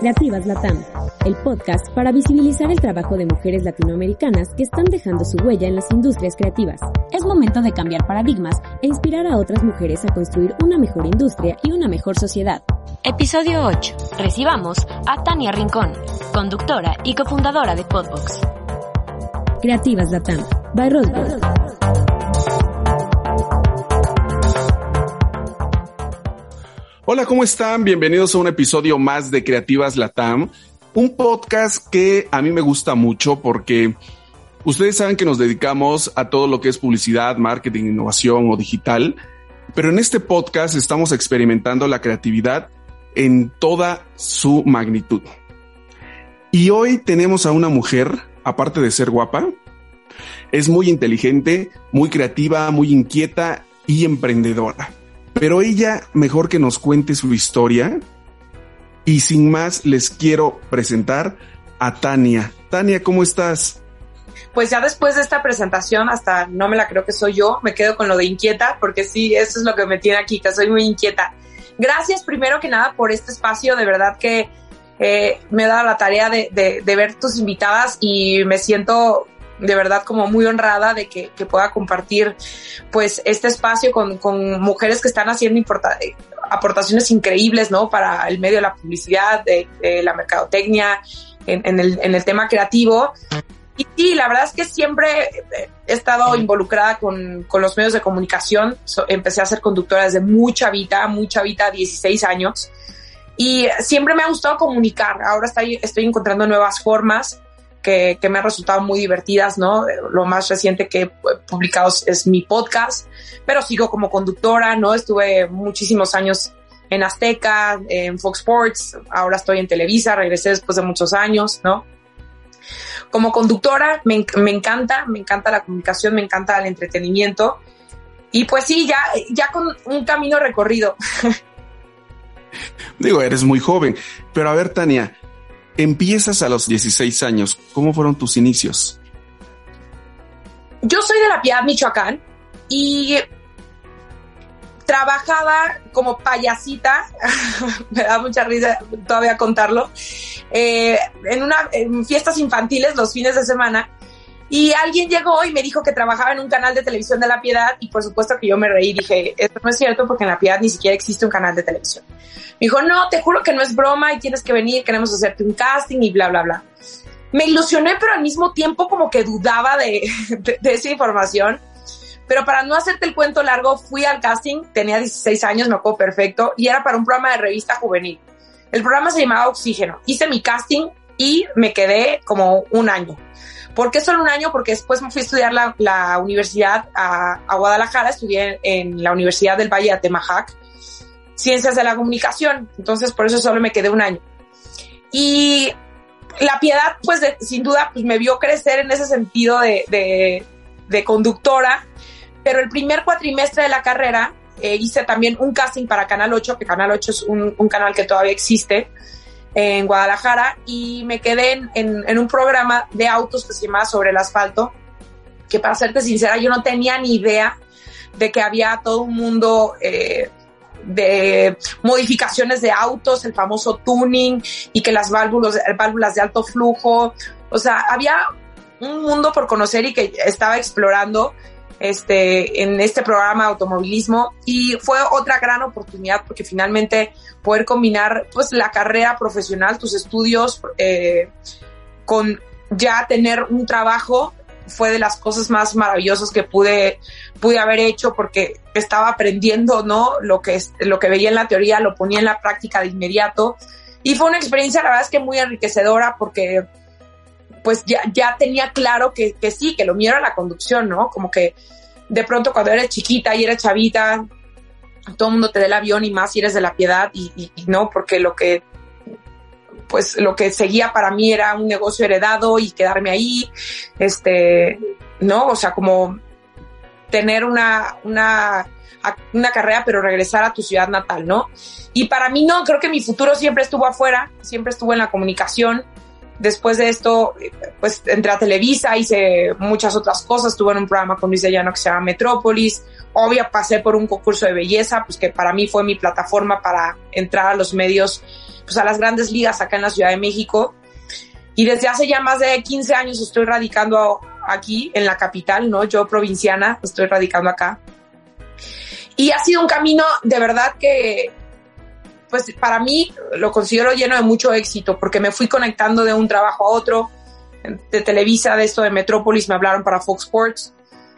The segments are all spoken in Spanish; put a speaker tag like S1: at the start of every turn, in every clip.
S1: Creativas Latam, el podcast para visibilizar el trabajo de mujeres latinoamericanas que están dejando su huella en las industrias creativas. Es momento de cambiar paradigmas e inspirar a otras mujeres a construir una mejor industria y una mejor sociedad.
S2: Episodio 8. Recibamos a Tania Rincón, conductora y cofundadora de Podbox.
S1: Creativas Latam, by.
S3: Hola, ¿cómo están? Bienvenidos a un episodio más de Creativas Latam, un podcast que a mí me gusta mucho porque ustedes saben que nos dedicamos a todo lo que es publicidad, marketing, innovación o digital, pero en este podcast estamos experimentando la creatividad en toda su magnitud. Y hoy tenemos a una mujer, aparte de ser guapa, es muy inteligente, muy creativa, muy inquieta y emprendedora. Pero ella, mejor que nos cuente su historia. Y sin más, les quiero presentar a Tania. Tania, ¿cómo estás?
S4: Pues ya después de esta presentación, hasta no me la creo que soy yo, me quedo con lo de inquieta, porque sí, eso es lo que me tiene aquí, que soy muy inquieta. Gracias primero que nada por este espacio, de verdad que eh, me he dado la tarea de, ver tus invitadas y me siento de verdad como muy honrada de que, que pueda compartir pues este espacio con, con mujeres que están haciendo aportaciones increíbles, ¿no? Para el medio de la publicidad, de, la mercadotecnia, en, el, en el tema creativo. Y sí, la verdad es que siempre he estado involucrada con, con los medios de comunicación. Empecé a ser conductora desde mucha vida, mucha vida, 16 años. Y siempre me ha gustado comunicar. Ahora estoy, estoy encontrando nuevas formas que, que, me han resultado muy divertidas, ¿no? Lo más reciente que he publicado es mi podcast, pero sigo como conductora, ¿no? Estuve muchísimos años en Azteca, en Fox Sports, ahora estoy en Televisa, regresé después de muchos años, ¿no? Como conductora me, me encanta, me encanta la comunicación, me encanta el entretenimiento y pues sí, ya, ya con un camino recorrido.
S3: Digo, eres muy joven, pero a ver, Tania, Empiezas a los 16 años. ¿Cómo fueron tus inicios?
S4: Yo soy de La Piedad, Michoacán, y trabajaba como payasita, me da mucha risa todavía contarlo, eh, en, una, en fiestas infantiles los fines de semana. Y alguien llegó y me dijo que trabajaba en un canal de televisión de La Piedad y por supuesto que yo me reí y dije, esto no es cierto porque en La Piedad ni siquiera existe un canal de televisión. Me dijo, no, te juro que no es broma y tienes que venir, queremos hacerte un casting y bla, bla, bla. Me ilusioné, pero al mismo tiempo como que dudaba de, de, esa información. Pero para no hacerte el cuento largo, fui al casting, tenía 16 años, me acuerdo perfecto, y era para un programa de revista juvenil. El programa se llamaba Oxígeno. Hice mi casting y me quedé como un año. ¿Por qué solo un año? Porque después me fui a estudiar la, la universidad a, a, Guadalajara, estudié en la Universidad del Valle de Atemajac, Ciencias de la Comunicación, entonces por eso solo me quedé un año. Y la piedad, pues de, sin duda, pues me vio crecer en ese sentido de, de, de conductora, pero el primer cuatrimestre de la carrera eh, hice también un casting para Canal 8, que Canal 8 es un, un canal que todavía existe, en Guadalajara y me quedé en, en, un programa de autos que se llamaba Sobre el Asfalto, que para serte sincera yo no tenía ni idea de que había todo un mundo eh, de modificaciones de autos, el famoso tuning y que las válvulas, válvulas de alto flujo, o sea, había un mundo por conocer y que estaba explorando este, en este programa de automovilismo y fue otra gran oportunidad porque finalmente poder combinar pues la carrera profesional, tus estudios eh, con ya tener un trabajo fue de las cosas más maravillosas que pude, pude haber hecho porque estaba aprendiendo, ¿no? Lo que, lo que veía en la teoría lo ponía en la práctica de inmediato y fue una experiencia, la verdad es que muy enriquecedora porque pues ya, ya tenía claro que, que sí, que lo mío era la conducción, ¿no? Como que de pronto cuando eres chiquita y eres chavita, todo el mundo te dé el avión y más si eres de la piedad y, y, y no, porque lo que pues lo que seguía para mí era un negocio heredado y quedarme ahí, este, ¿no? O sea, como tener una, una, una carrera, pero regresar a tu ciudad natal, ¿no? Y para mí no, creo que mi futuro siempre estuvo afuera, siempre estuvo en la comunicación. Después de esto, pues entré a Televisa, hice muchas otras cosas, estuve en un programa con Luis de Llano que se llama Metrópolis, obvio pasé por un concurso de belleza, pues que para mí fue mi plataforma para entrar a los medios pues a las grandes ligas acá en la Ciudad de México. Y desde hace ya más de 15 años estoy radicando aquí en la capital, ¿no? Yo provinciana, estoy radicando acá. Y ha sido un camino de verdad que, pues para mí lo considero lleno de mucho éxito porque me fui conectando de un trabajo a otro. De Televisa, de esto de Metrópolis, me hablaron para Fox Sports.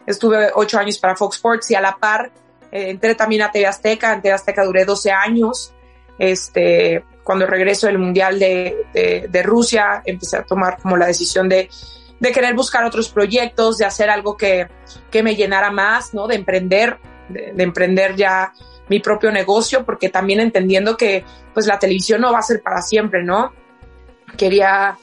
S4: Estuve ocho años para Fox Sports y a la par eh, entré también a TV Azteca. En TV Azteca duré 12 años. Este, cuando regreso del Mundial de, de, Rusia, empecé a tomar como la decisión de, de querer buscar otros proyectos, de hacer algo que, que me llenara más, ¿no? De emprender, de, de, emprender ya mi propio negocio, porque también entendiendo que pues la televisión no va a ser para siempre, ¿no? Quería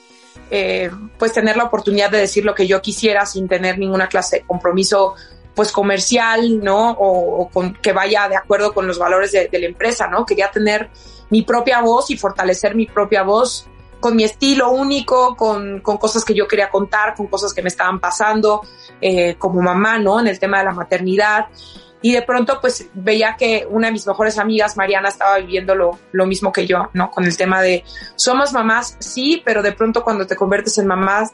S4: eh, pues tener la oportunidad de decir lo que yo quisiera sin tener ninguna clase de compromiso pues comercial, ¿no? O, con, que vaya de acuerdo con los valores de, de la empresa, ¿no? Quería tener mi propia voz y fortalecer mi propia voz con mi estilo único, con, con cosas que yo quería contar, con cosas que me estaban pasando eh, como mamá, ¿no? En el tema de la maternidad. Y de pronto, pues veía que una de mis mejores amigas, Mariana, estaba viviendo lo, mismo que yo, ¿no? Con el tema de somos mamás, sí, pero de pronto cuando te conviertes en mamás,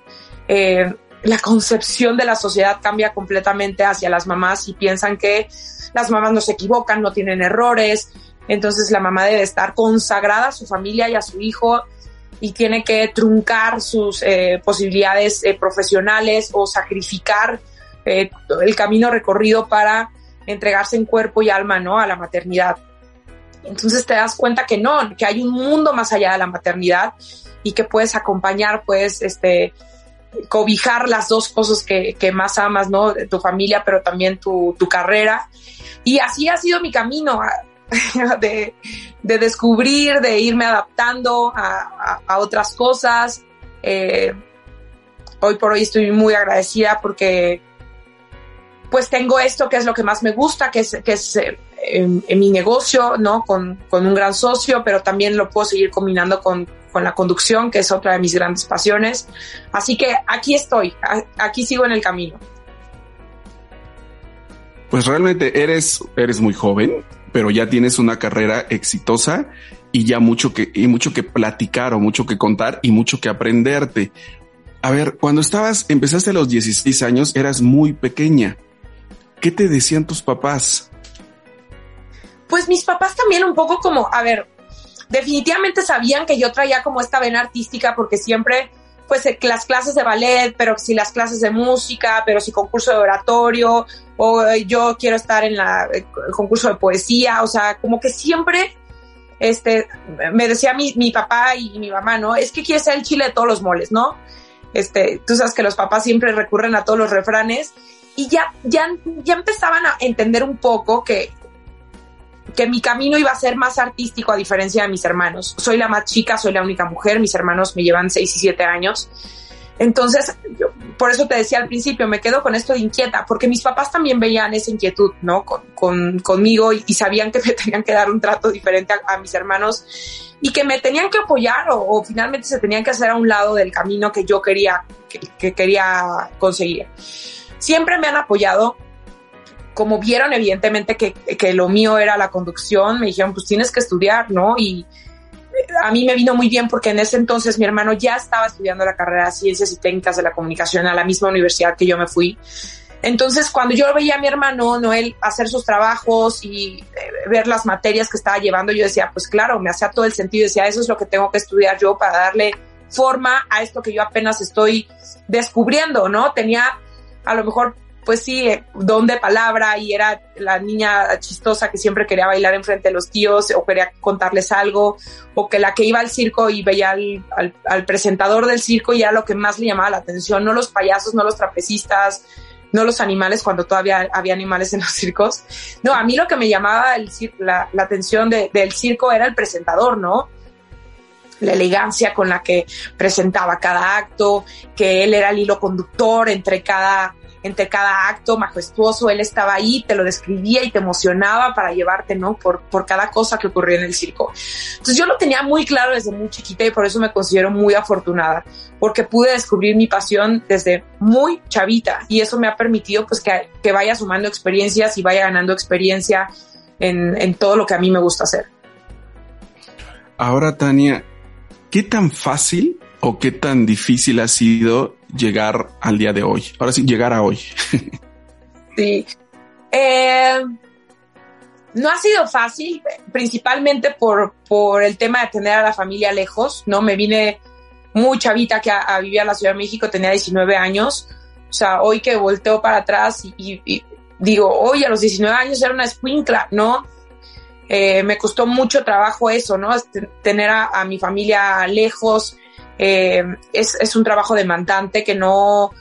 S4: eh, la concepción de la sociedad cambia completamente hacia las mamás y piensan que las mamás no se equivocan, no tienen errores, entonces la mamá debe estar consagrada a su familia y a su hijo y tiene que truncar sus eh, posibilidades eh, profesionales o sacrificar el camino recorrido para entregarse en cuerpo y alma ¿no? a la maternidad. Entonces te das cuenta que no, que hay un mundo más allá de la maternidad y que puedes acompañar, puedes este, cobijar las dos cosas que, que más amas, ¿no? Tu familia, pero también tu, tu carrera. Y así ha sido mi camino de, de, descubrir, de irme adaptando a, a, a otras cosas. Eh, hoy por hoy estoy muy agradecida porque pues tengo esto que es lo que más me gusta, que es, que es eh, en, en, mi negocio, ¿no? Con, con, un gran socio, pero también lo puedo seguir combinando con, con, la conducción, que es otra de mis grandes pasiones. Así que aquí estoy, aquí sigo en el camino.
S3: Pues realmente eres, eres muy joven, pero ya tienes una carrera exitosa y ya mucho que, y mucho que platicar o mucho que contar y mucho que aprenderte. A ver, cuando estabas, empezaste a los 16 años, eras muy pequeña. ¿Qué te decían tus papás?
S4: Pues mis papás también un poco como, a ver, definitivamente sabían que yo traía como esta vena artística porque siempre, pues las clases de ballet, pero si las clases de música, pero si concurso de oratorio, o yo quiero estar en la, el concurso de poesía, o sea, como que siempre, este, me decía mi, mi papá y mi mamá, ¿no? Es que quiere ser el chile de todos los moles, ¿no? Este, tú sabes que los papás siempre recurren a todos los refranes y ya, ya, ya empezaban a entender un poco que, que mi camino iba a ser más artístico a diferencia de mis hermanos. Soy la más chica, soy la única mujer, mis hermanos me llevan 6 y 7 años. Entonces, por eso te decía al principio, me quedo con esto de inquieta, porque mis papás también veían esa inquietud, ¿no? Con, con, conmigo y, sabían que me tenían que dar un trato diferente a, mis hermanos y que me tenían que apoyar o, finalmente se tenían que hacer a un lado del camino que yo quería, que, que quería conseguir siempre me han apoyado. Como vieron, evidentemente, que, que, lo mío era la conducción, me dijeron, pues tienes que estudiar, ¿no? Y a mí me vino muy bien porque en ese entonces mi hermano ya estaba estudiando la carrera de Ciencias y Técnicas de la Comunicación a la misma universidad que yo me fui. Entonces, cuando yo veía a mi hermano Noel hacer sus trabajos y eh, ver las materias que estaba llevando, yo decía, pues claro, me hacía todo el sentido. Decía, eso es lo que tengo que estudiar yo para darle forma a esto que yo apenas estoy descubriendo, ¿no? Tenía a lo mejor pues sí, don de palabra y era la niña chistosa que siempre quería bailar enfrente de los tíos o quería contarles algo, o que la que iba al circo y veía al, al, al presentador del circo y era lo que más le llamaba la atención, no los payasos, no los trapecistas, no los animales cuando todavía había animales en los circos. No, a mí lo que me llamaba el, la, la, atención de, del circo era el presentador, ¿no? La elegancia con la que presentaba cada acto, que él era el hilo conductor entre cada, entre cada acto majestuoso, él estaba ahí, te lo describía y te emocionaba para llevarte, ¿no? Por, por cada cosa que ocurría en el circo. Entonces yo lo tenía muy claro desde muy chiquita y por eso me considero muy afortunada, porque pude descubrir mi pasión desde muy chavita y eso me ha permitido pues que, que vaya sumando experiencias y vaya ganando experiencia en, en todo lo que a mí me gusta hacer.
S3: Ahora, Tania, ¿qué tan fácil o qué tan difícil ha sido llegar al día de hoy? Ahora sí, llegar a hoy.
S4: sí. Eh, no ha sido fácil, principalmente por, por el tema de tener a la familia lejos, ¿no? Me vine muy chavita que a, a vivir a la Ciudad de México, tenía 19 años. O sea, hoy que volteo para atrás y, y, digo, hoy a los 19 años era una escuincla, ¿no? Eh, me costó mucho trabajo eso, ¿no? Tener a, mi familia lejos, eh, es, es, un trabajo demandante que no,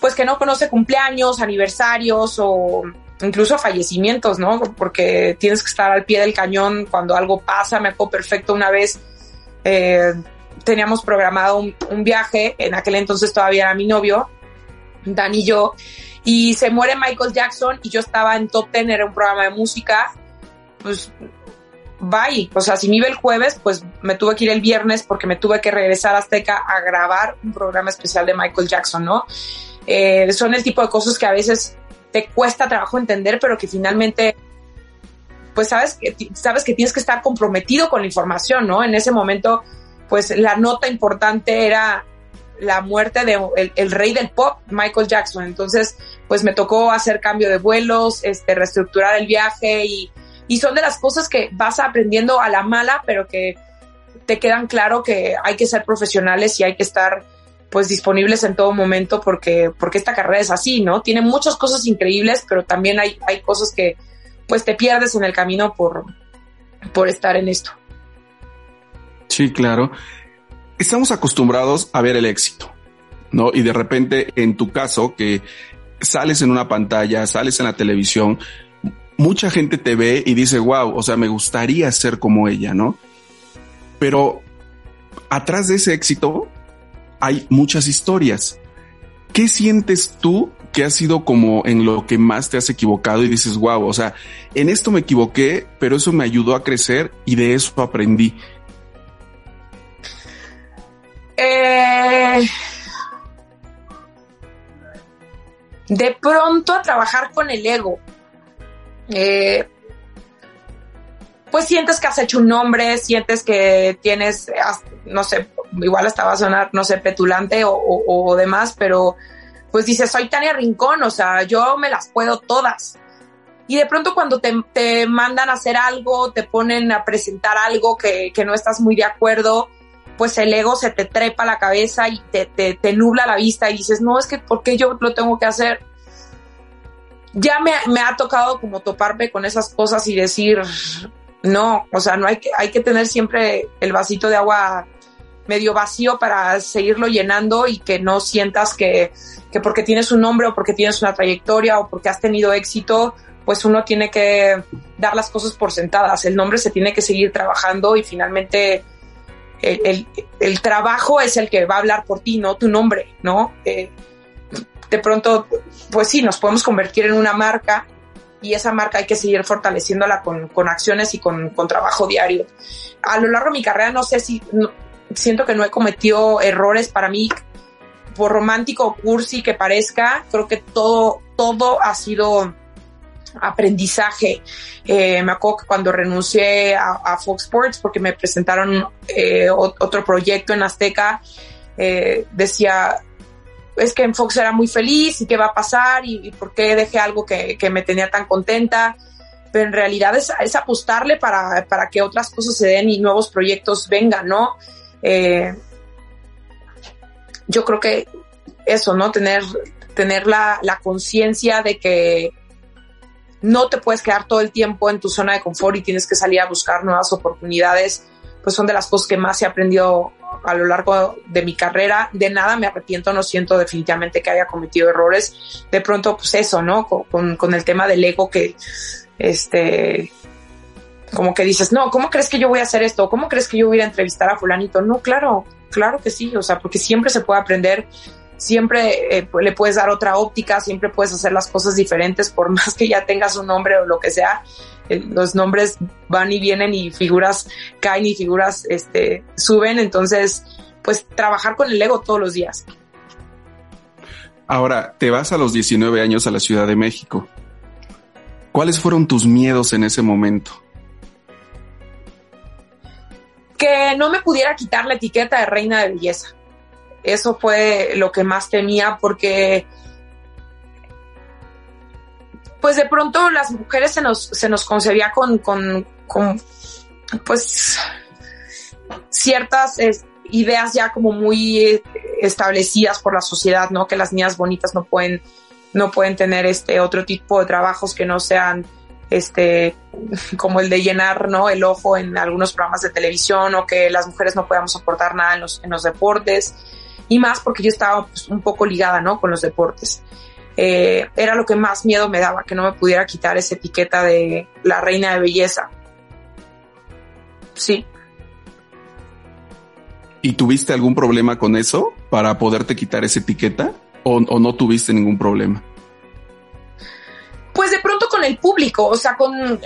S4: pues que no conoce cumpleaños, aniversarios o incluso fallecimientos, ¿no? Porque tienes que estar al pie del cañón cuando algo pasa. Me acuerdo perfecto una vez, eh, teníamos programado un, un, viaje, en aquel entonces todavía era mi novio, Dan y yo, y se muere Michael Jackson y yo estaba en Top Ten, era un programa de música, pues bye. O sea, si me iba el jueves, pues me tuve que ir el viernes porque me tuve que regresar a Azteca a grabar un programa especial de Michael Jackson, ¿no? Eh, son el tipo de cosas que a veces te cuesta trabajo entender, pero que finalmente, pues sabes que, sabes que tienes que estar comprometido con la información, ¿no? En ese momento, pues la nota importante era la muerte de el, el, rey del pop, Michael Jackson. Entonces, pues me tocó hacer cambio de vuelos, este, reestructurar el viaje y, y son de las cosas que vas aprendiendo a la mala, pero que te quedan claro que hay que ser profesionales y hay que estar pues disponibles en todo momento porque, porque esta carrera es así, ¿no? Tiene muchas cosas increíbles, pero también hay, hay cosas que pues te pierdes en el camino por, por estar en esto.
S3: Sí, claro. Estamos acostumbrados a ver el éxito, ¿no? Y de repente, en tu caso, que sales en una pantalla, sales en la televisión, mucha gente te ve y dice, wow, o sea, me gustaría ser como ella, ¿no? Pero atrás de ese éxito hay muchas historias. ¿Qué sientes tú que ha sido como en lo que más te has equivocado y dices, wow, o sea, en esto me equivoqué, pero eso me ayudó a crecer y de eso aprendí?
S4: Eh, de pronto a trabajar con el ego. Eh, pues sientes que has hecho un nombre, sientes que tienes, no sé, igual hasta va a sonar, no sé, petulante o, o, demás, pero pues dices, soy Tania Rincón, o sea, yo me las puedo todas. Y de pronto cuando te, te mandan a hacer algo, te ponen a presentar algo que, que, no estás muy de acuerdo, pues el ego se te trepa a la cabeza y te, te, te nubla la vista y dices, no, es que, ¿por qué yo lo tengo que hacer? Ya me, me, ha tocado como toparme con esas cosas y decir, no, o sea, no hay que, hay que tener siempre el vasito de agua medio vacío para seguirlo llenando y que no sientas que, que porque tienes un nombre o porque tienes una trayectoria o porque has tenido éxito, pues uno tiene que dar las cosas por sentadas. El nombre se tiene que seguir trabajando y finalmente el, el, trabajo es el que va a hablar por ti, no tu nombre, ¿no? Eh, de pronto, pues sí, nos podemos convertir en una marca y esa marca hay que seguir fortaleciéndola con, con acciones y con, con, trabajo diario. A lo largo de mi carrera no sé si, no, siento que no he cometido errores para mí, por romántico o cursi que parezca, creo que todo, todo ha sido aprendizaje. Eh, me acuerdo que cuando renuncié a, Fox Sports porque me presentaron eh, otro proyecto en Azteca, eh, decía, es que en Fox era muy feliz y qué va a pasar y, por qué dejé algo que, que, me tenía tan contenta. Pero en realidad es, es apostarle para, para, que otras cosas se den y nuevos proyectos vengan, ¿no? Eh, yo creo que eso, ¿no? Tener, tener la, la conciencia de que no te puedes quedar todo el tiempo en tu zona de confort y tienes que salir a buscar nuevas oportunidades pues son de las cosas que más he aprendido a lo largo de mi carrera. De nada me arrepiento, no siento definitivamente que haya cometido errores. De pronto, pues eso, ¿no? Con, con el tema del ego que, este, como que dices, no, ¿cómo crees que yo voy a hacer esto? ¿Cómo crees que yo voy a entrevistar a fulanito? No, claro, claro que sí, o sea, porque siempre se puede aprender, siempre eh, le puedes dar otra óptica, siempre puedes hacer las cosas diferentes, por más que ya tengas un nombre o lo que sea, eh, los nombres van y vienen y figuras caen y figuras este, suben, entonces, pues trabajar con el ego todos los días.
S3: Ahora, te vas a los 19 años a la Ciudad de México. ¿Cuáles fueron tus miedos en ese momento?
S4: que no me pudiera quitar la etiqueta de reina de belleza. Eso fue lo que más temía porque pues de pronto las mujeres se nos, se nos concebía con, con, con pues ciertas ideas ya como muy establecidas por la sociedad, ¿no? Que las niñas bonitas no pueden, no pueden tener este otro tipo de trabajos que no sean este, como el de llenar, ¿no? El ojo en algunos programas de televisión o que las mujeres no podamos aportar nada en los, en los deportes y más porque yo estaba pues, un poco ligada, ¿no? Con los deportes. Eh, era lo que más miedo me daba, que no me pudiera quitar esa etiqueta de la reina de belleza. Sí.
S3: ¿Y tuviste algún problema con eso para poderte quitar esa etiqueta o, o no tuviste ningún problema?
S4: pues de pronto con el público, o sea, con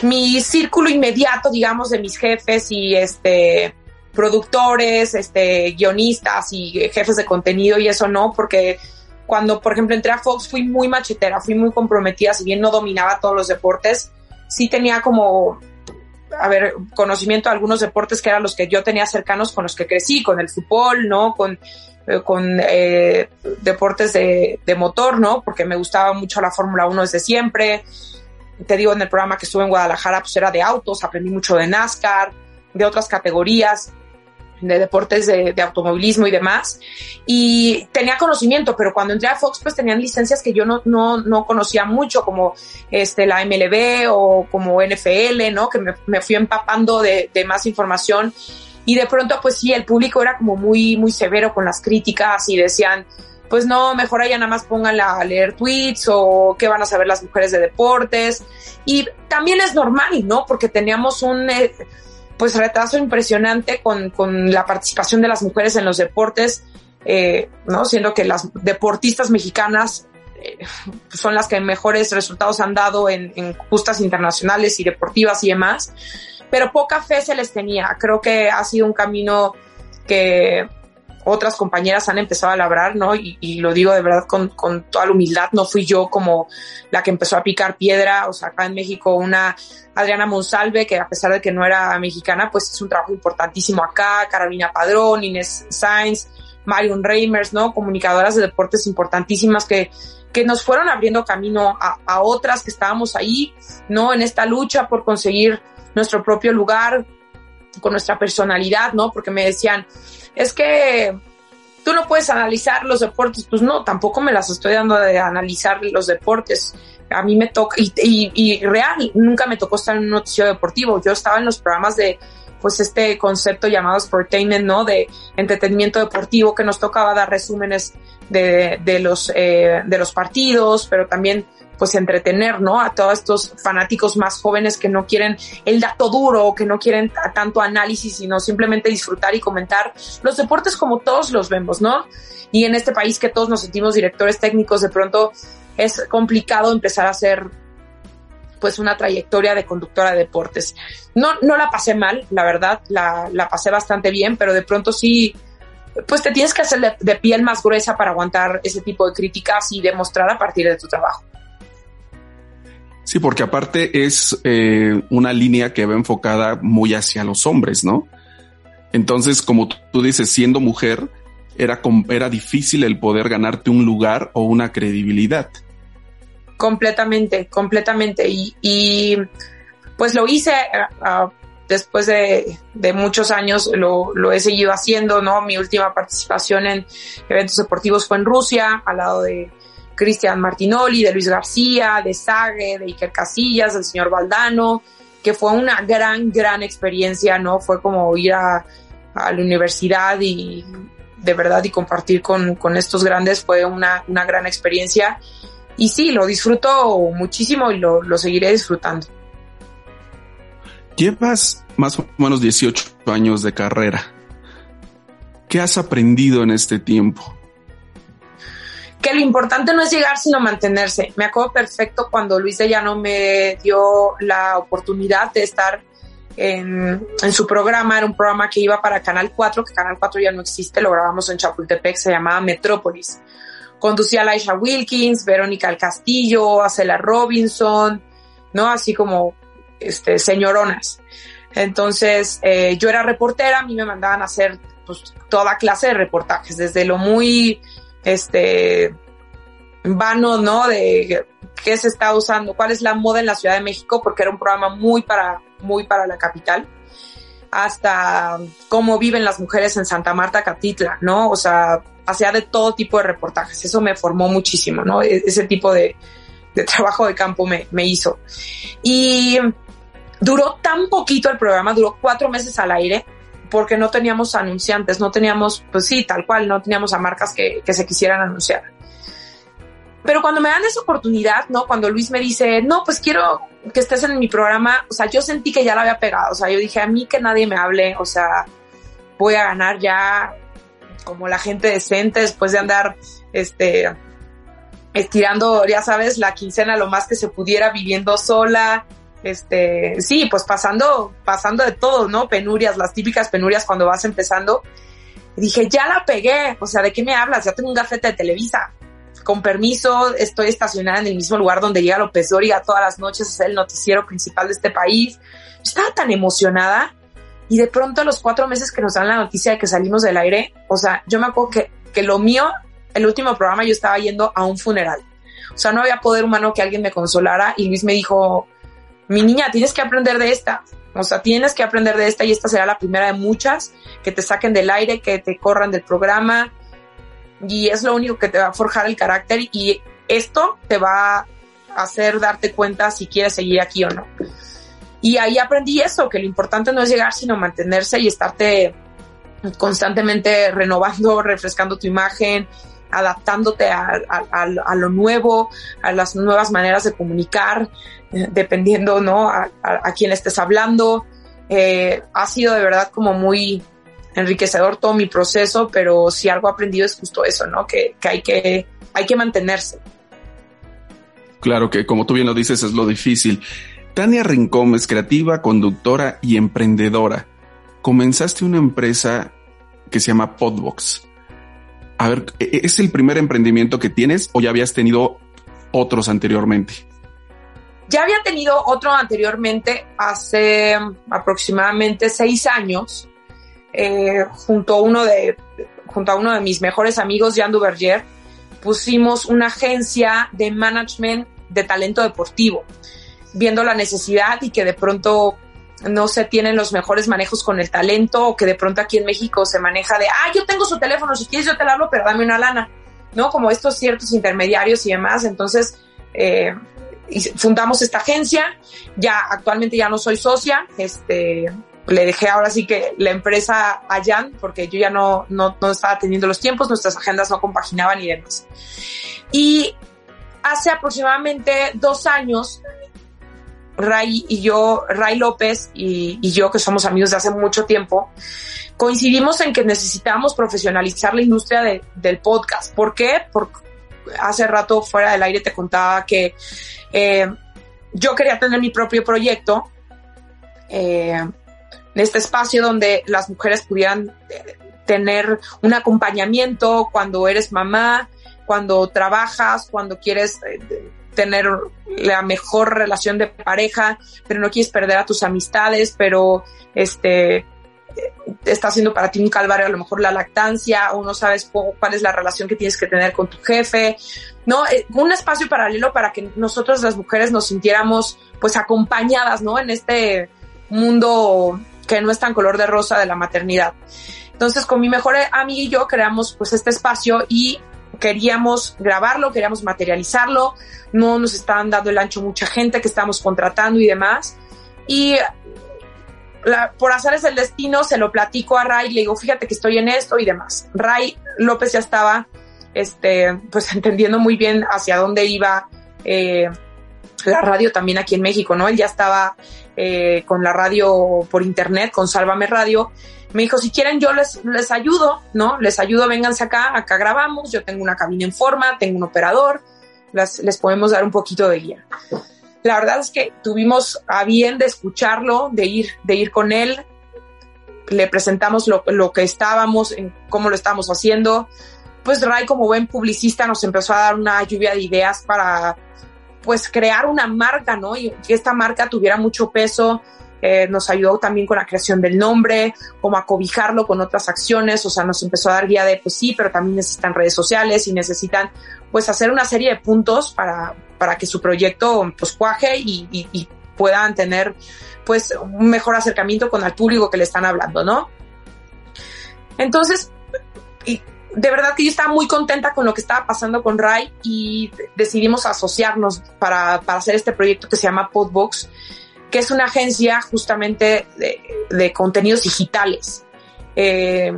S4: mi círculo inmediato, digamos, de mis jefes y este productores, este guionistas y jefes de contenido y eso no, porque cuando, por ejemplo, entré a Fox fui muy machetera, fui muy comprometida, si bien no dominaba todos los deportes, sí tenía como, a ver, conocimiento de algunos deportes que eran los que yo tenía cercanos con los que crecí, con el fútbol, ¿no? Con eh, con eh, deportes de, de, motor, ¿no? Porque me gustaba mucho la Fórmula 1 desde siempre. Te digo, en el programa que estuve en Guadalajara, pues era de autos, aprendí mucho de NASCAR, de otras categorías, de deportes de, automovilismo y demás. Y tenía conocimiento, pero cuando entré a Fox, pues tenían licencias que yo no, no, no conocía mucho, como este, la MLB o como NFL, ¿no? Que me, me fui empapando de, de más información y de pronto pues sí, el público era como muy, muy severo con las críticas y decían, pues no, mejor allá nada más pónganla a leer tweets o qué van a saber las mujeres de deportes. Y también es normal, ¿no? Porque teníamos un eh, pues retraso impresionante con, con, la participación de las mujeres en los deportes, eh, ¿no? Siendo que las deportistas mexicanas eh, son las que mejores resultados han dado en, en justas internacionales y deportivas y demás pero poca fe se les tenía. Creo que ha sido un camino que otras compañeras han empezado a labrar, ¿no? Y, lo digo de verdad con, con, toda la humildad, no fui yo como la que empezó a picar piedra, o sea, acá en México una Adriana Monsalve, que a pesar de que no era mexicana, pues es un trabajo importantísimo acá, Carolina Padrón, Inés Sainz, Marion Reimers, ¿no? Comunicadoras de deportes importantísimas que, que nos fueron abriendo camino a, a otras que estábamos ahí, ¿no? En esta lucha por conseguir nuestro propio lugar, con nuestra personalidad, ¿no? Porque me decían, es que tú no puedes analizar los deportes, pues no, tampoco me las estoy dando de analizar los deportes. A mí me toca, y, y, real, nunca me tocó estar en un noticiero deportivo. Yo estaba en los programas de, pues este concepto llamado sportainment, ¿no? De entretenimiento deportivo que nos tocaba dar resúmenes de, de los, eh, de los partidos, pero también pues entretener, ¿no? A todos estos fanáticos más jóvenes que no quieren el dato duro, que no quieren tanto análisis, sino simplemente disfrutar y comentar los deportes como todos los vemos, ¿no? Y en este país que todos nos sentimos directores técnicos, de pronto es complicado empezar a hacer pues una trayectoria de conductora de deportes. No, no la pasé mal, la verdad, la, la pasé bastante bien, pero de pronto sí, pues te tienes que hacer de, de piel más gruesa para aguantar ese tipo de críticas y demostrar a partir de tu trabajo.
S3: Sí, porque aparte es eh, una línea que va enfocada muy hacia los hombres, ¿no? Entonces, como tú dices, siendo mujer, era, era difícil el poder ganarte un lugar o una credibilidad.
S4: Completamente, completamente. Y, y pues lo hice uh, después de, de, muchos años, lo, lo he seguido haciendo, ¿no? Mi última participación en eventos deportivos fue en Rusia, al lado de Cristian Martinoli, de Luis García, de Sague, de Iker Casillas, del señor Valdano, que fue una gran, gran experiencia, ¿no? Fue como ir a, la universidad y de verdad y compartir con, con estos grandes fue una, una, gran experiencia. Y sí, lo disfruto muchísimo y lo, lo seguiré disfrutando.
S3: Llevas más o menos 18 años de carrera. ¿Qué has aprendido en este tiempo?
S4: Que lo importante no es llegar, sino mantenerse. Me acuerdo perfecto cuando Luis de Llano me dio la oportunidad de estar en, su programa, era un programa que iba para Canal 4, que Canal 4 ya no existe, lo grabamos en Chapultepec, se llamaba Metrópolis. Conducía a Laisha Wilkins, Verónica del Castillo, Acela Robinson, ¿no? Así como este, señoronas. Entonces, eh, yo era reportera, a mí me mandaban a hacer pues, toda clase de reportajes, desde lo muy, este, vano, ¿no? De qué se está usando, cuál es la moda en la Ciudad de México, porque era un programa muy para, muy para la capital, hasta cómo viven las mujeres en Santa Marta, Catitla, ¿no? O sea, hacía de todo tipo de reportajes. Eso me formó muchísimo, ¿no? E-, ese tipo de, de trabajo de campo me, me hizo. Y duró tan poquito el programa, duró cuatro meses al aire, porque no teníamos anunciantes, no teníamos, pues sí, tal cual, no teníamos a marcas que, que se quisieran anunciar. Pero cuando me dan esa oportunidad, ¿no? Cuando Luis me dice, no, pues quiero que estés en mi programa, o sea, yo sentí que ya la había pegado, o sea, yo dije, a mí que nadie me hable, o sea, voy a ganar ya como la gente decente después de andar, este, estirando, ya sabes, la quincena lo más que se pudiera, viviendo sola, este, sí, pues pasando, pasando de todo, ¿no? Penurias, las típicas penurias cuando vas empezando. dije, ya la pegué, o sea, ¿de qué me hablas? Ya tengo un gafete de Televisa, con permiso, estoy estacionada en el mismo lugar donde llega López Dóriga todas las noches ser el noticiero principal de este país. estaba tan emocionada y de pronto a los cuatro meses que nos dan la noticia de que salimos del aire, o sea, yo me acuerdo que, que lo mío, el último programa yo estaba yendo a un funeral. O sea, no había poder humano que alguien me consolara y Luis me dijo, mi niña, tienes que aprender de esta. O sea, tienes que aprender de esta y esta será la primera de muchas que te saquen del aire, que te corran del programa, y es lo único que te va a forjar el carácter y esto te va a hacer darte cuenta si quieres seguir aquí o no. Y ahí aprendí eso, que lo importante no es llegar, sino mantenerse y estarte constantemente renovando, refrescando tu imagen, adaptándote a, a, lo nuevo, a las nuevas maneras de comunicar, eh, dependiendo, ¿no? A, quién estés hablando. Eh, ha sido de verdad como muy, enriquecedor todo mi proceso, pero si algo he aprendido es justo eso, ¿no? Que, que, hay que hay que mantenerse.
S3: Claro que como tú bien lo dices es lo difícil. Tania Rincón es creativa, conductora y emprendedora. Comenzaste una empresa que se llama Podbox. A ver, ¿e-, e-, ¿es el primer emprendimiento que tienes o ya habías tenido otros anteriormente?
S4: Ya había tenido otro anteriormente hace aproximadamente seis años eh, junto, a uno de, junto a uno de mis mejores amigos, Jean Duverger, pusimos una agencia de management de talento deportivo, viendo la necesidad y que de pronto no se tienen los mejores manejos con el talento o que de pronto aquí en México se maneja de, ah, yo tengo su teléfono, si quieres yo te lo hablo, pero dame una lana, ¿no? Como estos ciertos intermediarios y demás. Entonces, eh, fundamos esta agencia, ya actualmente ya no soy socia, este, le dejé ahora sí que la empresa a Jan, porque yo ya no, no, no estaba teniendo los tiempos, nuestras agendas no compaginaban y demás. Y hace aproximadamente dos años, Ray y yo, Ray López y, yo, que somos amigos de hace mucho tiempo, coincidimos en que necesitábamos profesionalizar la industria de, del podcast. ¿Por qué? Porque hace rato fuera del aire te contaba que eh, yo quería tener mi propio proyecto. Eh, este espacio donde las mujeres pudieran eh, tener un acompañamiento cuando eres mamá, cuando trabajas, cuando quieres eh, tener la mejor relación de pareja, pero no quieres perder a tus amistades, pero este eh, está haciendo para ti un calvario a lo mejor la lactancia o no sabes cuál es la relación que tienes que tener con tu jefe, ¿no? Un espacio paralelo para que nosotros las mujeres nos sintiéramos pues acompañadas, ¿no? En este mundo que no es tan color de rosa de la maternidad. Entonces, con mi mejor amiga y yo creamos pues este espacio y queríamos grabarlo, queríamos materializarlo, no nos estaban dando el ancho mucha gente que estábamos contratando y demás. Y la, por hacerles el destino, se lo platico a Ray, le digo, fíjate que estoy en esto y demás. Ray López ya estaba, este, pues entendiendo muy bien hacia dónde iba eh, la radio también aquí en México, ¿no? Él ya estaba eh, con la radio por internet, con Sálvame Radio. Me dijo, si quieren yo les, les ayudo, ¿no? Les ayudo, vénganse acá, acá grabamos, yo tengo una cabina en forma, tengo un operador, las, les podemos dar un poquito de guía. La verdad es que tuvimos a bien de escucharlo, de ir, de ir con él. Le presentamos lo, lo que estábamos, en cómo lo estábamos haciendo. Pues Ray, como buen publicista, nos empezó a dar una lluvia de ideas para, pues, crear una marca, ¿no? Y que esta marca tuviera mucho peso. Eh, nos ayudó también con la creación del nombre, como a cobijarlo con otras acciones, o sea, nos empezó a dar guía de, pues sí, pero también necesitan redes sociales y necesitan, pues, hacer una serie de puntos para, para que su proyecto pues cuaje y, puedan tener pues un mejor acercamiento con el público que le están hablando, ¿no? Entonces, de verdad que yo estaba muy contenta con lo que estaba pasando con Ray y decidimos asociarnos para, para hacer este proyecto que se llama Podbox, es una agencia justamente de, contenidos digitales. Eh,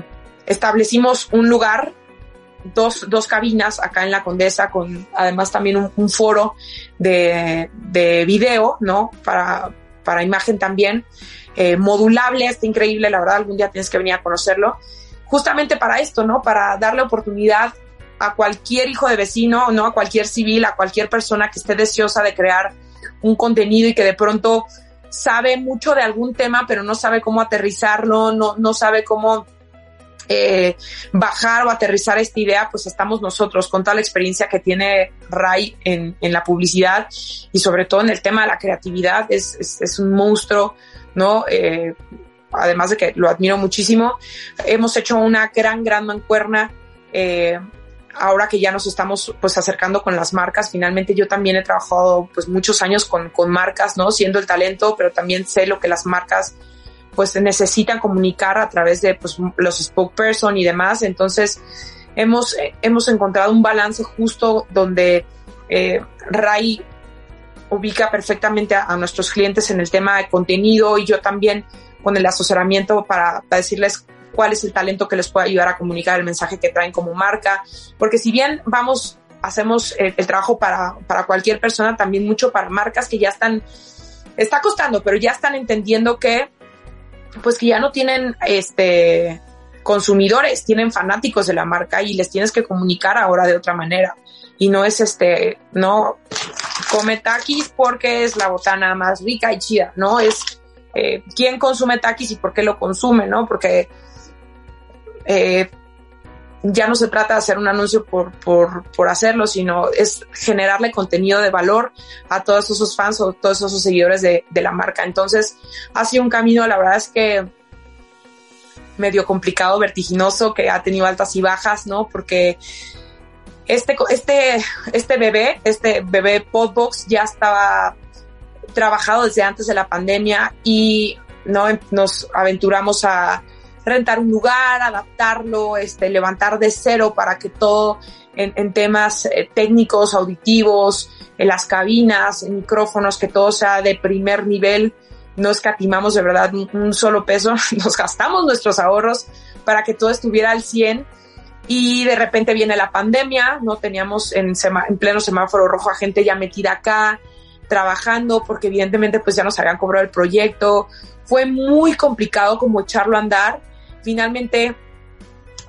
S4: establecimos un lugar dos, dos cabinas acá en la Condesa, con además también un, un foro de, de, video, ¿no? Para, para imagen también, eh, modulable, está increíble, la verdad, algún día tienes que venir a conocerlo, justamente para esto, ¿no? Para darle oportunidad a cualquier hijo de vecino, ¿no? A cualquier civil, a cualquier persona que esté deseosa de crear un contenido y que de pronto sabe mucho de algún tema, pero no sabe cómo aterrizarlo, no, no sabe cómo eh, bajar o aterrizar esta idea, pues estamos nosotros con toda la experiencia que tiene Ray en, en la publicidad y sobre todo en el tema de la creatividad. Es, es, un monstruo, ¿no? Eh, además de que lo admiro muchísimo. Hemos hecho una gran, gran mancuerna. Eh, ahora que ya nos estamos pues acercando con las marcas, finalmente yo también he trabajado pues muchos años con, con marcas, ¿no? Siendo el talento, pero también sé lo que las marcas pues necesitan comunicar a través de pues, los spokesperson y demás. Entonces, hemos, hemos encontrado un balance justo donde eh, Ray ubica perfectamente a, nuestros clientes en el tema de contenido y yo también con el asesoramiento para, para decirles cuál es el talento que les puede ayudar a comunicar el mensaje que traen como marca. Porque si bien vamos, hacemos el, el trabajo para, para cualquier persona, también mucho para marcas que ya están, está costando, pero ya están entendiendo que pues que ya no tienen este consumidores, tienen fanáticos de la marca y les tienes que comunicar ahora de otra manera. Y no es este, no come taquis porque es la botana más rica y chida, no es eh, quién consume taquis y por qué lo consume, ¿no? Porque eh, ya no se trata de hacer un anuncio por, por, por, hacerlo, sino es generarle contenido de valor a todos esos fans o todos esos seguidores de, de la marca. Entonces, ha sido un camino, la verdad es que medio complicado, vertiginoso, que ha tenido altas y bajas, ¿no? Porque este, este, este bebé, este bebé Podbox ya estaba trabajado desde antes de la pandemia y no nos aventuramos a rentar un lugar, adaptarlo, este, levantar de cero para que todo en, en temas eh, técnicos, auditivos, en las cabinas, en micrófonos, que todo sea de primer nivel. No escatimamos de verdad un, solo peso, nos gastamos nuestros ahorros para que todo estuviera al 100 y de repente viene la pandemia, no teníamos en, en pleno semáforo rojo a gente ya metida acá, trabajando, porque evidentemente pues ya nos habían cobrado el proyecto. Fue muy complicado como echarlo a andar finalmente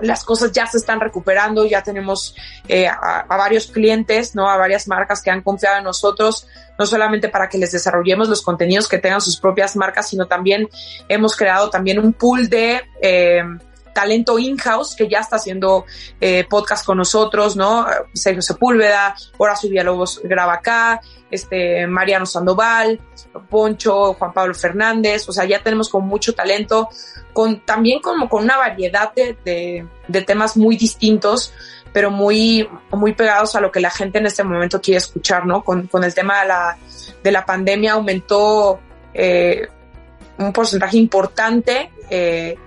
S4: las cosas ya se están recuperando, ya tenemos eh, a, varios clientes, ¿no? A varias marcas que han confiado en nosotros, no solamente para que les desarrollemos los contenidos que tengan sus propias marcas, sino también hemos creado también un pool de eh, talento in-house que ya está haciendo eh, podcast con nosotros, ¿no? Sergio Sepúlveda, Horacio Villalobos graba acá, este, Mariano Sandoval, Poncho, Juan Pablo Fernández, o sea, ya tenemos con mucho talento, con, también como con una variedad de, de, temas muy distintos, pero muy, muy pegados a lo que la gente en este momento quiere escuchar, ¿no? Con, con el tema de la, de la pandemia aumentó eh, un porcentaje importante eh,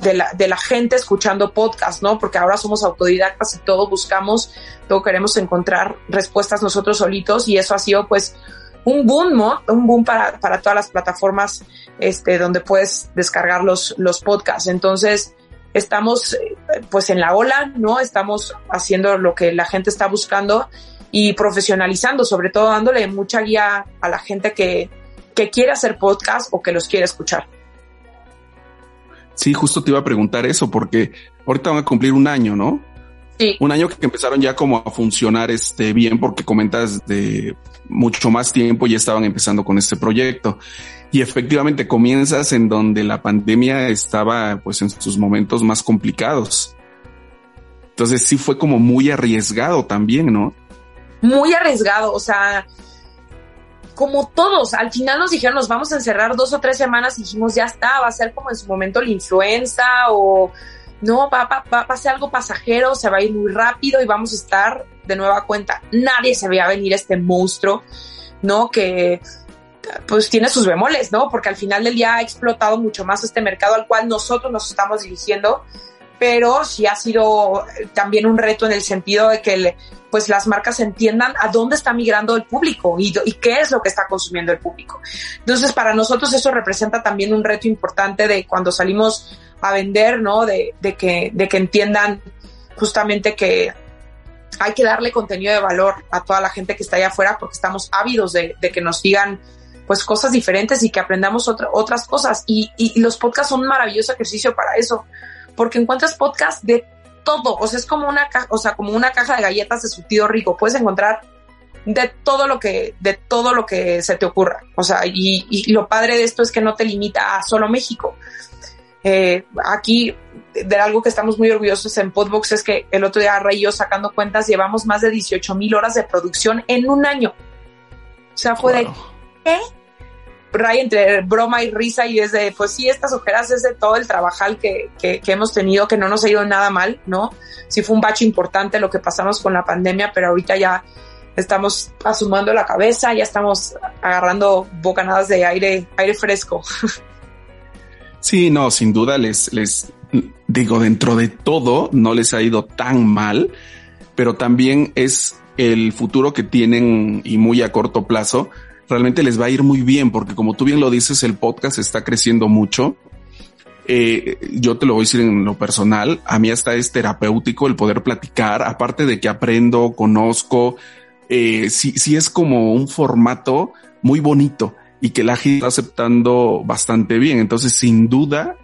S4: de la, de la gente escuchando podcast, ¿no? Porque ahora somos autodidactas y todo buscamos, todo queremos encontrar respuestas nosotros solitos y eso ha sido pues un boom, ¿no? Un boom para, para todas las plataformas este, donde puedes descargar los, los podcasts. Entonces, estamos eh, pues en la ola, ¿no? Estamos haciendo lo que la gente está buscando y profesionalizando, sobre todo dándole mucha guía a la gente que, que quiere hacer podcast o que los quiere escuchar.
S3: Sí, justo te iba a preguntar eso, porque ahorita van a cumplir un año, ¿no?
S4: Sí.
S3: Un año que empezaron ya como a funcionar este bien, porque comentas de mucho más tiempo ya estaban empezando con este proyecto. Y efectivamente comienzas en donde la pandemia estaba pues en sus momentos más complicados. Entonces sí fue como muy arriesgado también, ¿no?
S4: Muy arriesgado, o sea, como todos, al final nos dijeron nos vamos a encerrar dos o tres semanas y dijimos ya está, va a ser como en su momento la influenza o no, va, va, va a ser algo pasajero, se va a ir muy rápido y vamos a estar de nueva cuenta. Nadie se veía venir este monstruo, ¿no? Que pues tiene sus bemoles, ¿no? Porque al final del día ha explotado mucho más este mercado al cual nosotros nos estamos dirigiendo, pero sí ha sido también un reto en el sentido de que pues las marcas entiendan a dónde está migrando el público y, qué es lo que está consumiendo el público. Entonces, para nosotros eso representa también un reto importante de cuando salimos a vender, ¿no? De, de que, entiendan justamente que hay que darle contenido de valor a toda la gente que está allá afuera porque estamos ávidos de, que nos digan pues cosas diferentes y que aprendamos otra, otras cosas. Y, y, los podcasts son un maravilloso ejercicio para eso, porque encuentras podcasts de todo, o sea, es como una caja, o sea, como una caja de galletas de surtido rico, puedes encontrar de todo lo que, de todo lo que se te ocurra. O sea, y, y lo padre de esto es que no te limita a solo México. Eh, aquí, de algo que estamos muy orgullosos en Podbox es que el otro día Rey y yo sacando cuentas llevamos más de 18 mil horas de producción en un año. O sea, fue wow. de, ¿qué? Ray entre broma y risa y desde, pues sí, estas ojeras es de todo el trabajal que, que, que, hemos tenido, que no nos ha ido nada mal, ¿no? Sí fue un bacho importante lo que pasamos con la pandemia, pero ahorita ya estamos asumando la cabeza, ya estamos agarrando bocanadas de aire, aire fresco.
S3: Sí, no, sin duda les, les digo, dentro de todo no les ha ido tan mal, pero también es el futuro que tienen y muy a corto plazo realmente les va a ir muy bien porque como tú bien lo dices, el podcast está creciendo mucho. Eh, yo te lo voy a decir en lo personal, a mí hasta es terapéutico el poder platicar, aparte de que aprendo, conozco, eh, sí, sí es como un formato muy bonito y que la gente está aceptando bastante bien. Entonces, sin duda,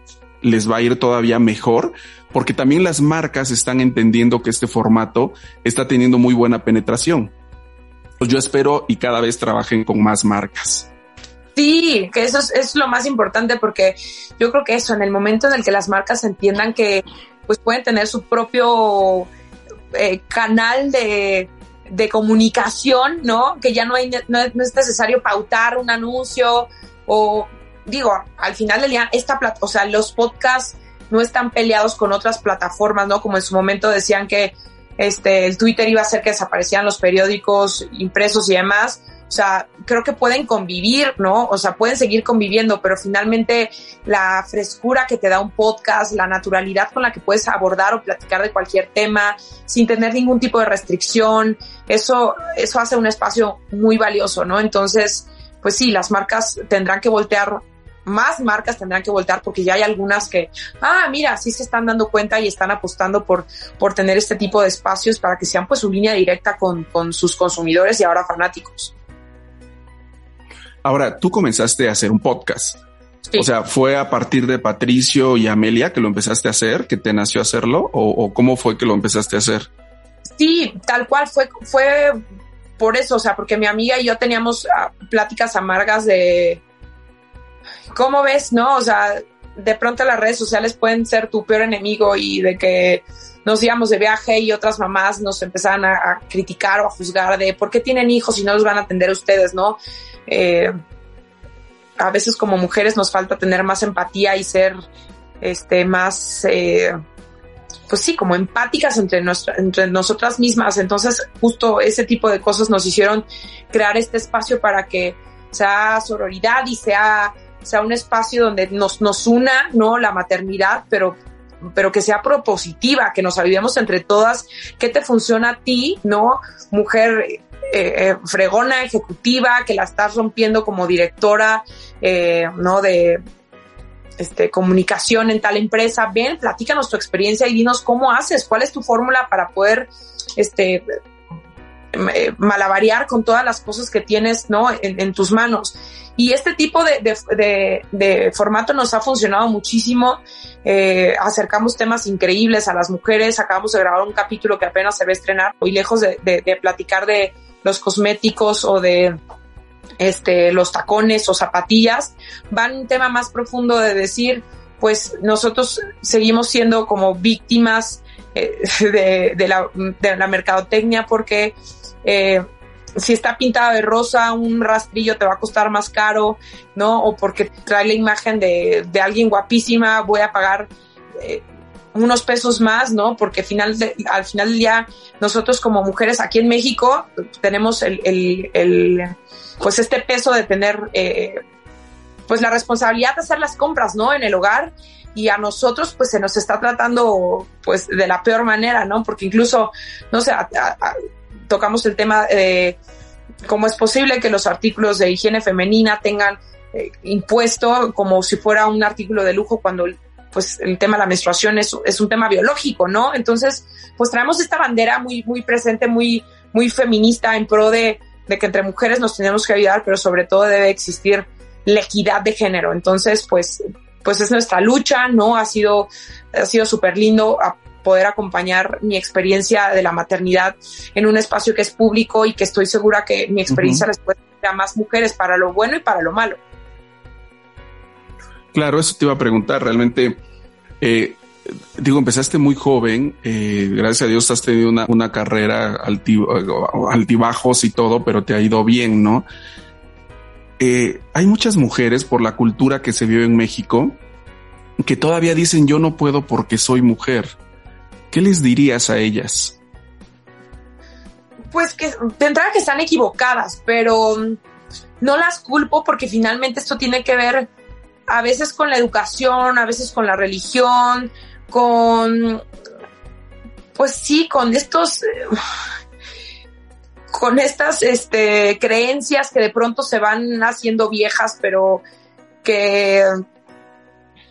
S3: les va a ir todavía mejor porque también las marcas están entendiendo que este formato está teniendo muy buena penetración pues yo espero y cada vez trabajen con más marcas.
S4: Sí, que eso es, es, lo más importante porque yo creo que eso, en el momento en el que las marcas entiendan que pues pueden tener su propio eh, canal de, de, comunicación, ¿no? Que ya no, hay, no, no, es necesario pautar un anuncio o digo, al final del día, esta plata, o sea, los podcasts no están peleados con otras plataformas, ¿no? Como en su momento decían que este, el Twitter iba a hacer que desaparecieran los periódicos impresos y demás. O sea, creo que pueden convivir, ¿no? O sea, pueden seguir conviviendo, pero finalmente la frescura que te da un podcast, la naturalidad con la que puedes abordar o platicar de cualquier tema sin tener ningún tipo de restricción, eso, eso hace un espacio muy valioso, ¿no? Entonces, pues sí, las marcas tendrán que voltear más marcas tendrán que voltear porque ya hay algunas que, ah, mira, sí se están dando cuenta y están apostando por, por tener este tipo de espacios para que sean pues su línea directa con, con sus consumidores y ahora fanáticos.
S3: Ahora, tú comenzaste a hacer un podcast. Sí. O sea, ¿fue a partir de Patricio y Amelia que lo empezaste a hacer, que te nació hacerlo? ¿O, o cómo fue que lo empezaste a hacer?
S4: Sí, tal cual, fue, fue por eso, o sea, porque mi amiga y yo teníamos uh, pláticas amargas de, ¿cómo ves? No, o sea, de pronto las redes sociales pueden ser tu peor enemigo y de que nos íbamos de viaje y otras mamás nos empezaban a, criticar o a juzgar de por qué tienen hijos y no los van a atender ustedes, ¿no? Eh, a veces como mujeres nos falta tener más empatía y ser este más eh, pues sí, como empáticas entre, nuestra, entre nosotras mismas. Entonces, justo ese tipo de cosas nos hicieron crear este espacio para que sea sororidad y sea sea un espacio donde nos, nos una, ¿no? La maternidad, pero pero que sea propositiva, que nos ayudemos entre todas, qué te funciona a ti, ¿no? Mujer eh, eh, fregona, ejecutiva, que la estás rompiendo como directora, eh, ¿no? De este, comunicación en tal empresa. Ven, platícanos tu experiencia y dinos cómo haces, cuál es tu fórmula para poder, este, con todas las cosas que tienes, ¿no? En, tus manos. Y este tipo de, de, de, formato nos ha funcionado muchísimo. Eh, acercamos temas increíbles a las mujeres. Acabamos de grabar un capítulo que apenas se va a estrenar. Hoy lejos de, platicar de los cosméticos o de este, los tacones o zapatillas, van un tema más profundo de decir, pues nosotros seguimos siendo como víctimas eh, de, de, la, de la mercadotecnia porque eh, si está pintada de rosa, un rastrillo te va a costar más caro, ¿no? O porque trae la imagen de, de alguien guapísima, voy a pagar eh, unos pesos más, ¿no? Porque final al final del día, nosotros como mujeres aquí en México tenemos el, el, el pues este peso de tener, eh, pues la responsabilidad de hacer las compras, ¿no? En el hogar y a nosotros pues se nos está tratando pues de la peor manera, ¿no? Porque incluso, no sé, tocamos el tema de cómo es posible que los artículos de higiene femenina tengan eh, impuesto como si fuera un artículo de lujo cuando pues el tema de la menstruación es, es un tema biológico, ¿no? Entonces, pues traemos esta bandera muy, muy presente, muy, muy feminista en pro de, de que entre mujeres nos tenemos que ayudar, pero sobre todo debe existir la equidad de género. Entonces, pues, pues es nuestra lucha, ¿no? Ha sido, ha sido súper lindo poder acompañar mi experiencia de la maternidad en un espacio que es público y que estoy segura que mi experiencia les puede a más mujeres para lo bueno y para lo malo.
S3: Claro, eso te iba a preguntar. Realmente, eh, digo, empezaste muy joven. Eh, gracias a Dios has tenido una, una carrera altibajos y todo, pero te ha ido bien, ¿no? Eh, hay muchas mujeres por la cultura que se vive en México que todavía dicen yo no puedo porque soy mujer. ¿Qué les dirías a ellas?
S4: Pues que tendrá que están equivocadas, pero no las culpo porque finalmente esto tiene que ver a veces con la educación, a veces con la religión, con, pues sí, con estos, con estas este, creencias que de pronto se van haciendo viejas, pero que,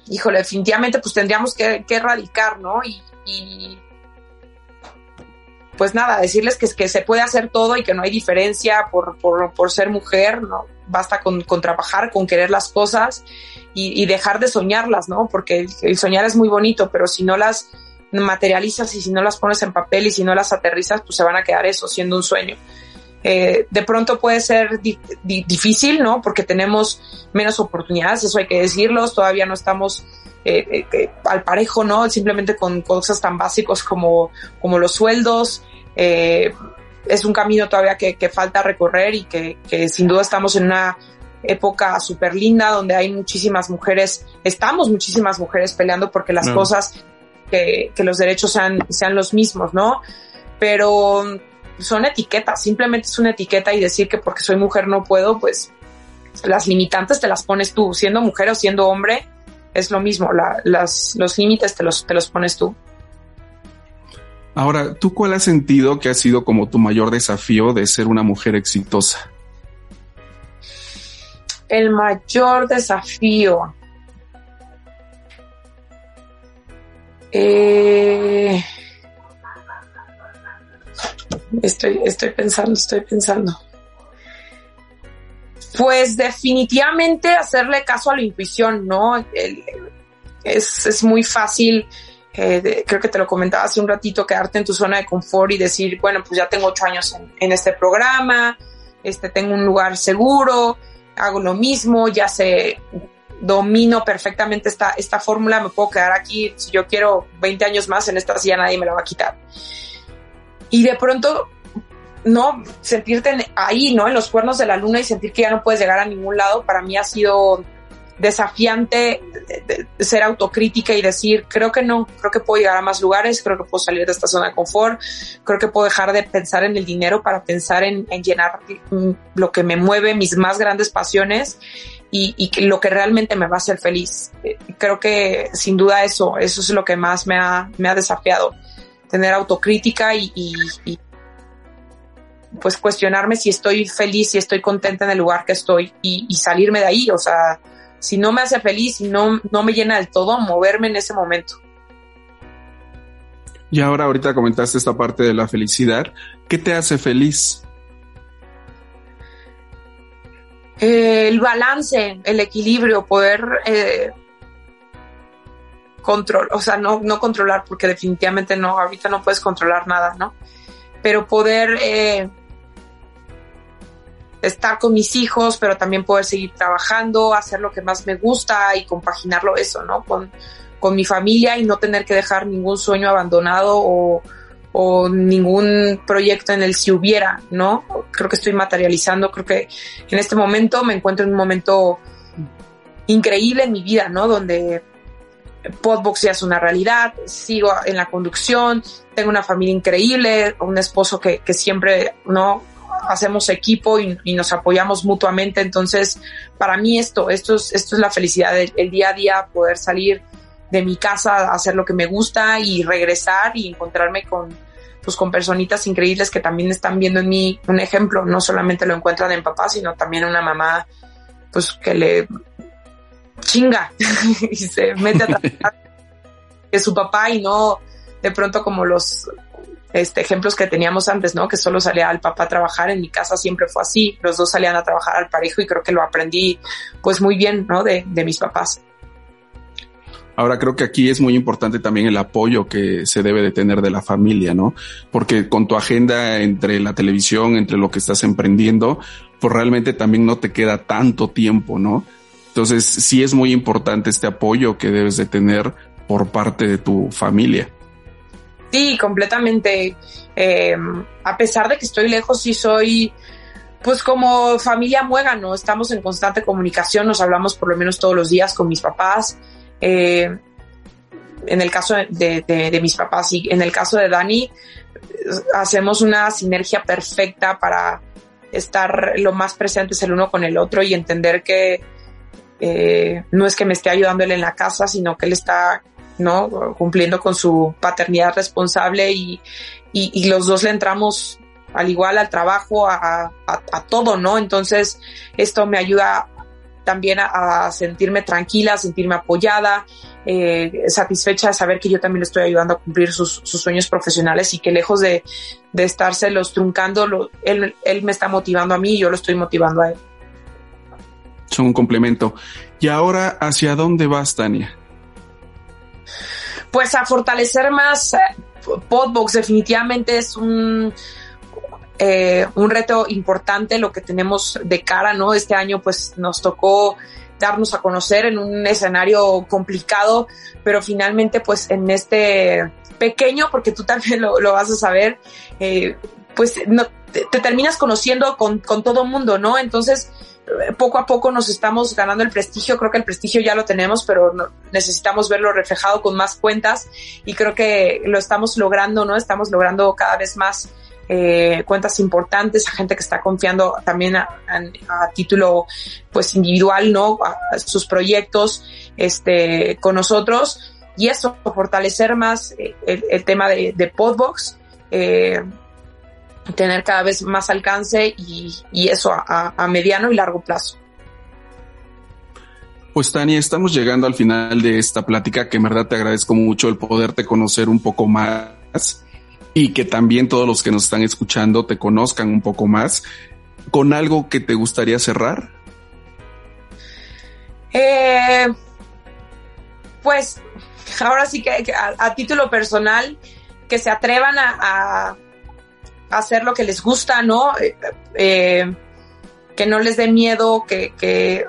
S4: híjole, definitivamente pues tendríamos que, erradicar, ¿no? Y, pues nada, decirles que, que se puede hacer todo y que no hay diferencia por, por, ser mujer, ¿no? Basta con, con, trabajar, con querer las cosas y, dejar de soñarlas, ¿no? Porque el soñar es muy bonito, pero si no las materializas y si no las pones en papel y si no las aterrizas, pues se van a quedar eso, siendo un sueño. Eh, de pronto puede ser difícil, ¿no? Porque tenemos menos oportunidades, eso hay que decirlo, todavía no estamos eh, eh, al parejo, ¿no? Simplemente con cosas tan básicos como, como los sueldos. es un camino todavía que, falta recorrer y que, que, sin duda estamos en una época súper linda donde hay muchísimas mujeres, estamos muchísimas mujeres peleando porque las cosas, que, que los derechos sean, sean los mismos, ¿no? Pero son etiquetas, simplemente es una etiqueta y decir que porque soy mujer no puedo, pues las limitantes te las pones tú, siendo mujer o siendo hombre, es lo mismo, las, los límites te los, te los pones tú.
S3: Ahora, ¿tú cuál has sentido que ha sido como tu mayor desafío de ser una mujer exitosa?
S4: El mayor desafío. Eh, Estoy, estoy pensando, estoy pensando. Pues definitivamente hacerle caso a la intuición, ¿no? es, es, muy fácil, eh, creo que te lo comentaba hace un ratito, quedarte en tu zona de confort y decir, bueno, pues ya tengo ocho años en, este programa, este, tengo un lugar seguro, hago lo mismo, ya sé, domino perfectamente esta, esta fórmula, me puedo quedar aquí, si yo quiero 20 años más en esta silla nadie me la va a quitar y de pronto no sentirte ahí, ¿no? En los cuernos de la luna y sentir que ya no puedes llegar a ningún lado, para mí ha sido desafiante ser autocrítica y decir, creo que no, creo que puedo llegar a más lugares, creo que puedo salir de esta zona de confort, creo que puedo dejar de pensar en el dinero para pensar en, llenar lo que me mueve, mis más grandes pasiones y, y, lo que realmente me va a hacer feliz. Eh, creo que sin duda eso, eso es lo que más me ha, me ha desafiado tener autocrítica y, pues cuestionarme si estoy feliz, si estoy contenta en el lugar que estoy y, y salirme de ahí. O sea, si no me hace feliz, si no, no me llena del todo, moverme en ese momento.
S3: Y ahora ahorita comentaste esta parte de la felicidad. ¿Qué te hace feliz?
S4: Eh, el balance, el equilibrio, poder eh, control, o sea, no, no controlar, porque definitivamente no, ahorita no puedes controlar nada, ¿no? Pero poder eh, estar con mis hijos, pero también poder seguir trabajando, hacer lo que más me gusta y compaginarlo eso, ¿no? Con, con mi familia y no tener que dejar ningún sueño abandonado o, o ningún proyecto en el si hubiera, ¿no? Creo que estoy materializando, creo que en este momento me encuentro en un momento increíble en mi vida, ¿no? Donde Podbox ya es una realidad, sigo en la conducción, tengo una familia increíble, un esposo que, que siempre, ¿no? Hacemos equipo y, y, nos apoyamos mutuamente. Entonces, para mí esto, esto es, esto es la felicidad, el, el, día a día, poder salir de mi casa, hacer lo que me gusta y regresar y encontrarme con, pues, con personitas increíbles que también están viendo en mí un ejemplo. No solamente lo encuentran en papá, sino también una mamá, pues, que le chinga y se mete a trabajar de su papá y no de pronto como los este, ejemplos que teníamos antes, ¿no? Que solo salía el papá a trabajar, en mi casa siempre fue así, los dos salían a trabajar al parejo y creo que lo aprendí pues muy bien, ¿no? De, de mis papás.
S3: Ahora creo que aquí es muy importante también el apoyo que se debe de tener de la familia, ¿no? Porque con tu agenda entre la televisión, entre lo que estás emprendiendo, pues realmente también no te queda tanto tiempo, ¿no? Entonces sí es muy importante este apoyo que debes de tener por parte de tu familia.
S4: Sí, completamente. Eh, a pesar de que estoy lejos, sí soy, pues como familia muégano, estamos en constante comunicación, nos hablamos por lo menos todos los días con mis papás. Eh, en el caso de, mis papás y en el caso de Dani, hacemos una sinergia perfecta para estar lo más presentes el uno con el otro y entender que eh, no es que me esté ayudando él en la casa, sino que él está ¿no? Cumpliendo con su paternidad responsable y, y, los dos le entramos al igual al trabajo, a, todo, ¿no? Entonces, esto me ayuda también a, sentirme tranquila, sentirme apoyada, eh, satisfecha de saber que yo también le estoy ayudando a cumplir sus, sus sueños profesionales y que lejos de, de estárselos truncando, lo, él, él me está motivando a mí y yo lo estoy motivando a él.
S3: Son un complemento. ¿Y ahora hacia dónde vas, Tania?
S4: Pues a fortalecer más Podbox definitivamente es un eh, un reto importante lo que tenemos de cara, ¿no? Este año pues nos tocó darnos a conocer en un escenario complicado, pero finalmente pues en este pequeño, porque tú también lo, lo vas a saber, eh, pues te, te, terminas conociendo con, con todo mundo, ¿no? Entonces, poco a poco nos estamos ganando el prestigio, creo que el prestigio ya lo tenemos, pero necesitamos verlo reflejado con más cuentas y creo que lo estamos logrando, ¿no? Estamos logrando cada vez más eh, cuentas importantes, a gente que está confiando también a, título pues individual, ¿no? A, sus proyectos este, con nosotros y eso, fortalecer más el, el tema de, de Podbox. Eh, tener cada vez más alcance y, y eso a, a, mediano y largo plazo.
S3: Pues Tania, estamos llegando al final de esta plática que en verdad te agradezco mucho el poderte conocer un poco más y que también todos los que nos están escuchando te conozcan un poco más. ¿Con algo que te gustaría cerrar?
S4: Eh, pues ahora sí que, a, a, título personal, que se atrevan a, a hacer lo que les gusta, ¿no? Eh, eh, que no les dé miedo, que, que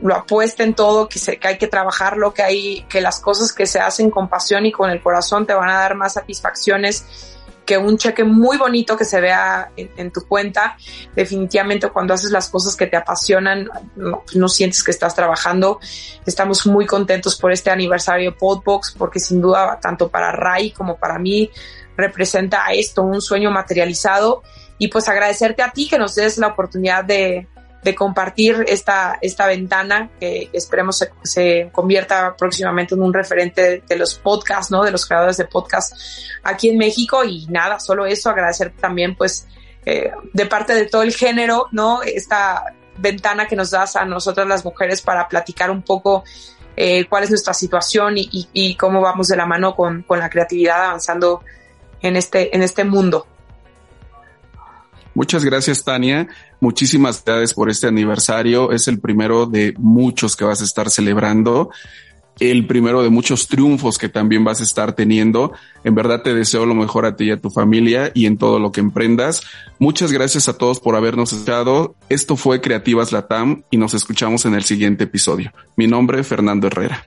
S4: lo apuesten todo, que, se, que hay que trabajarlo, que hay, que las cosas que se hacen con pasión y con el corazón te van a dar más satisfacciones que un cheque muy bonito que se vea en, tu cuenta. Definitivamente cuando haces las cosas que te apasionan, no, no, sientes que estás trabajando. Estamos muy contentos por este aniversario de Podbox porque sin duda tanto para Ray como para mí representa esto, un sueño materializado. Y pues agradecerte a ti que nos des la oportunidad de, de compartir esta, esta ventana que esperemos se, se, convierta próximamente en un referente de, los podcasts, ¿no? De los creadores de podcast aquí en México. Y nada, solo eso, agradecer también pues eh, de parte de todo el género, ¿no? Esta ventana que nos das a nosotras las mujeres para platicar un poco eh, cuál es nuestra situación y, y, y, cómo vamos de la mano con, con la creatividad avanzando en este, en este mundo.
S3: Muchas gracias, Tania. Muchísimas gracias por este aniversario. Es el primero de muchos que vas a estar celebrando. El primero de muchos triunfos que también vas a estar teniendo. En verdad te deseo lo mejor a ti y a tu familia y en todo lo que emprendas. Muchas gracias a todos por habernos escuchado. Esto fue Creativas Latam y nos escuchamos en el siguiente episodio. Mi nombre es Fernando Herrera.